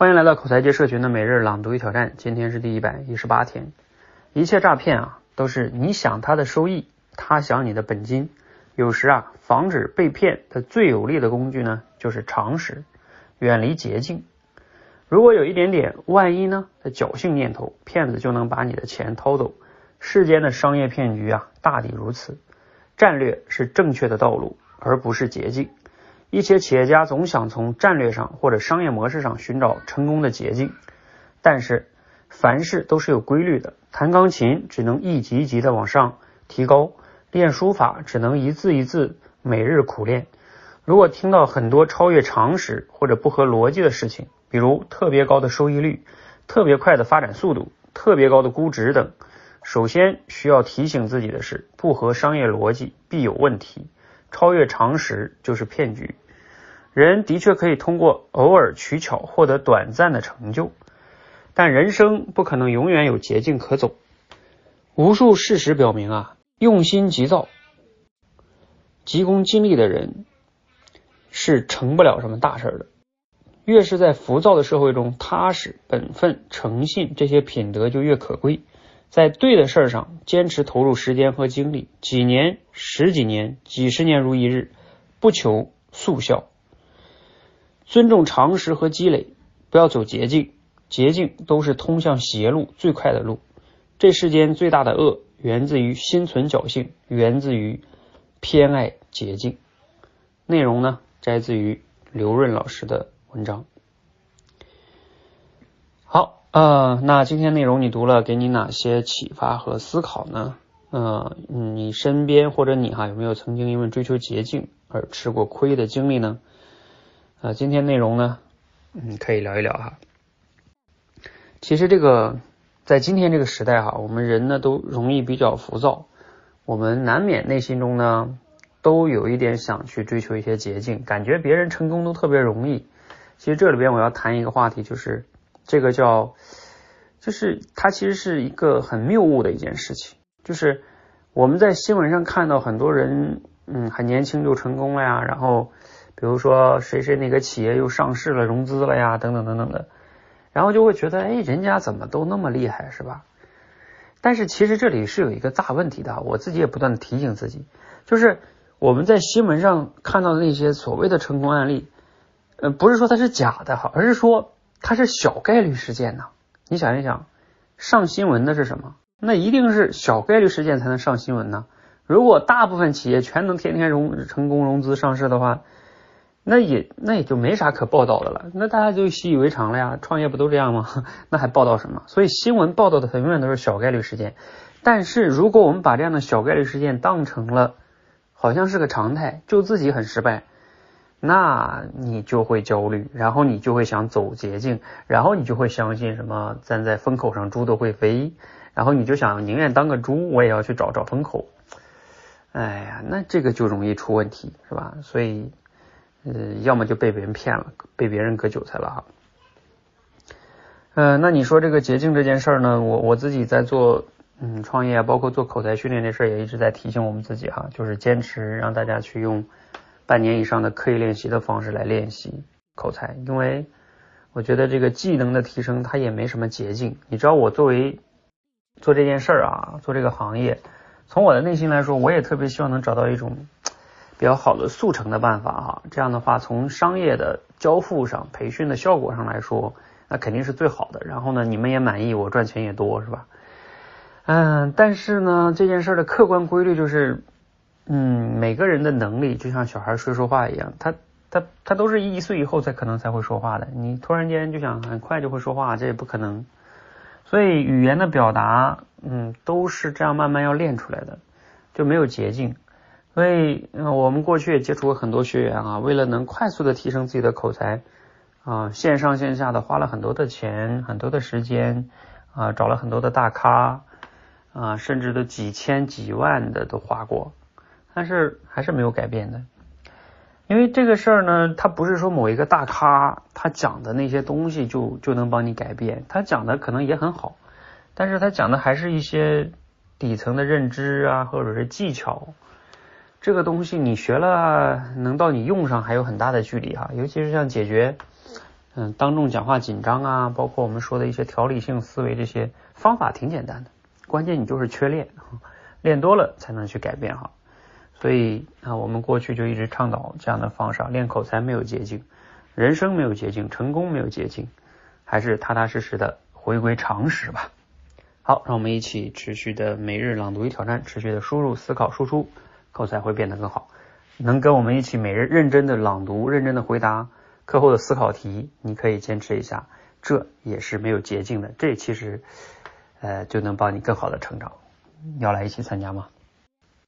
欢迎来到口才界社群的每日朗读与挑战，今天是第一百一十八天。一切诈骗啊，都是你想他的收益，他想你的本金。有时啊，防止被骗的最有力的工具呢，就是常识，远离捷径。如果有一点点万一呢的侥幸念头，骗子就能把你的钱掏走。世间的商业骗局啊，大抵如此。战略是正确的道路，而不是捷径。一些企业家总想从战略上或者商业模式上寻找成功的捷径，但是凡事都是有规律的。弹钢琴只能一级一级的往上提高，练书法只能一字一字每日苦练。如果听到很多超越常识或者不合逻辑的事情，比如特别高的收益率、特别快的发展速度、特别高的估值等，首先需要提醒自己的是，不合商业逻辑必有问题。超越常识就是骗局。人的确可以通过偶尔取巧获得短暂的成就，但人生不可能永远有捷径可走。无数事实表明啊，用心急躁、急功近利的人是成不了什么大事的。越是在浮躁的社会中，踏实、本分、诚信这些品德就越可贵。在对的事儿上坚持投入时间和精力，几年、十几年、几十年如一日，不求速效。尊重常识和积累，不要走捷径，捷径都是通向邪路最快的路。这世间最大的恶源自于心存侥幸，源自于偏爱捷径。内容呢，摘自于刘润老师的文章。好，呃，那今天内容你读了，给你哪些启发和思考呢？呃，你身边或者你哈有没有曾经因为追求捷径而吃过亏的经历呢？啊，今天内容呢，嗯，可以聊一聊哈。其实这个在今天这个时代哈，我们人呢都容易比较浮躁，我们难免内心中呢都有一点想去追求一些捷径，感觉别人成功都特别容易。其实这里边我要谈一个话题，就是这个叫，就是它其实是一个很谬误的一件事情，就是我们在新闻上看到很多人，嗯，很年轻就成功了呀，然后。比如说谁谁哪个企业又上市了、融资了呀，等等等等的，然后就会觉得，哎，人家怎么都那么厉害，是吧？但是其实这里是有一个大问题的，我自己也不断的提醒自己，就是我们在新闻上看到的那些所谓的成功案例，呃，不是说它是假的哈，而是说它是小概率事件呢。你想一想，上新闻的是什么？那一定是小概率事件才能上新闻呢。如果大部分企业全能天天融成功融资上市的话，那也那也就没啥可报道的了，那大家就习以为常了呀。创业不都这样吗？那还报道什么？所以新闻报道的它永远都是小概率事件。但是如果我们把这样的小概率事件当成了好像是个常态，就自己很失败，那你就会焦虑，然后你就会想走捷径，然后你就会相信什么站在风口上猪都会飞，然后你就想宁愿当个猪，我也要去找找风口。哎呀，那这个就容易出问题，是吧？所以。呃，要么就被别人骗了，被别人割韭菜了哈。呃，那你说这个捷径这件事儿呢？我我自己在做嗯创业，包括做口才训练这事儿，也一直在提醒我们自己哈，就是坚持让大家去用半年以上的刻意练习的方式来练习口才，因为我觉得这个技能的提升它也没什么捷径。你知道我作为做这件事儿啊，做这个行业，从我的内心来说，我也特别希望能找到一种。比较好的速成的办法哈，这样的话从商业的交付上、培训的效果上来说，那肯定是最好的。然后呢，你们也满意，我赚钱也多，是吧？嗯，但是呢，这件事的客观规律就是，嗯，每个人的能力就像小孩说说话一样，他他他都是一岁以后才可能才会说话的。你突然间就想很快就会说话，这也不可能。所以语言的表达，嗯，都是这样慢慢要练出来的，就没有捷径。所以，我们过去也接触过很多学员啊，为了能快速的提升自己的口才啊，线上线下的花了很多的钱、很多的时间啊，找了很多的大咖啊，甚至都几千几万的都花过，但是还是没有改变的。因为这个事儿呢，它不是说某一个大咖他讲的那些东西就就能帮你改变，他讲的可能也很好，但是他讲的还是一些底层的认知啊，或者是技巧。这个东西你学了，能到你用上还有很大的距离哈。尤其是像解决嗯，当众讲话紧张啊，包括我们说的一些条理性思维，这些方法挺简单的，关键你就是缺练，练多了才能去改变哈。所以啊，我们过去就一直倡导这样的方式，练口才没有捷径，人生没有捷径，成功没有捷径，还是踏踏实实的回归常识吧。好，让我们一起持续的每日朗读与挑战，持续的输入、思考、输出，口才会变得更好。能跟我们一起每日认真的朗读、认真的回答课后的思考题，你可以坚持一下，这也是没有捷径的。这其实呃就能帮你更好的成长。要来一起参加吗？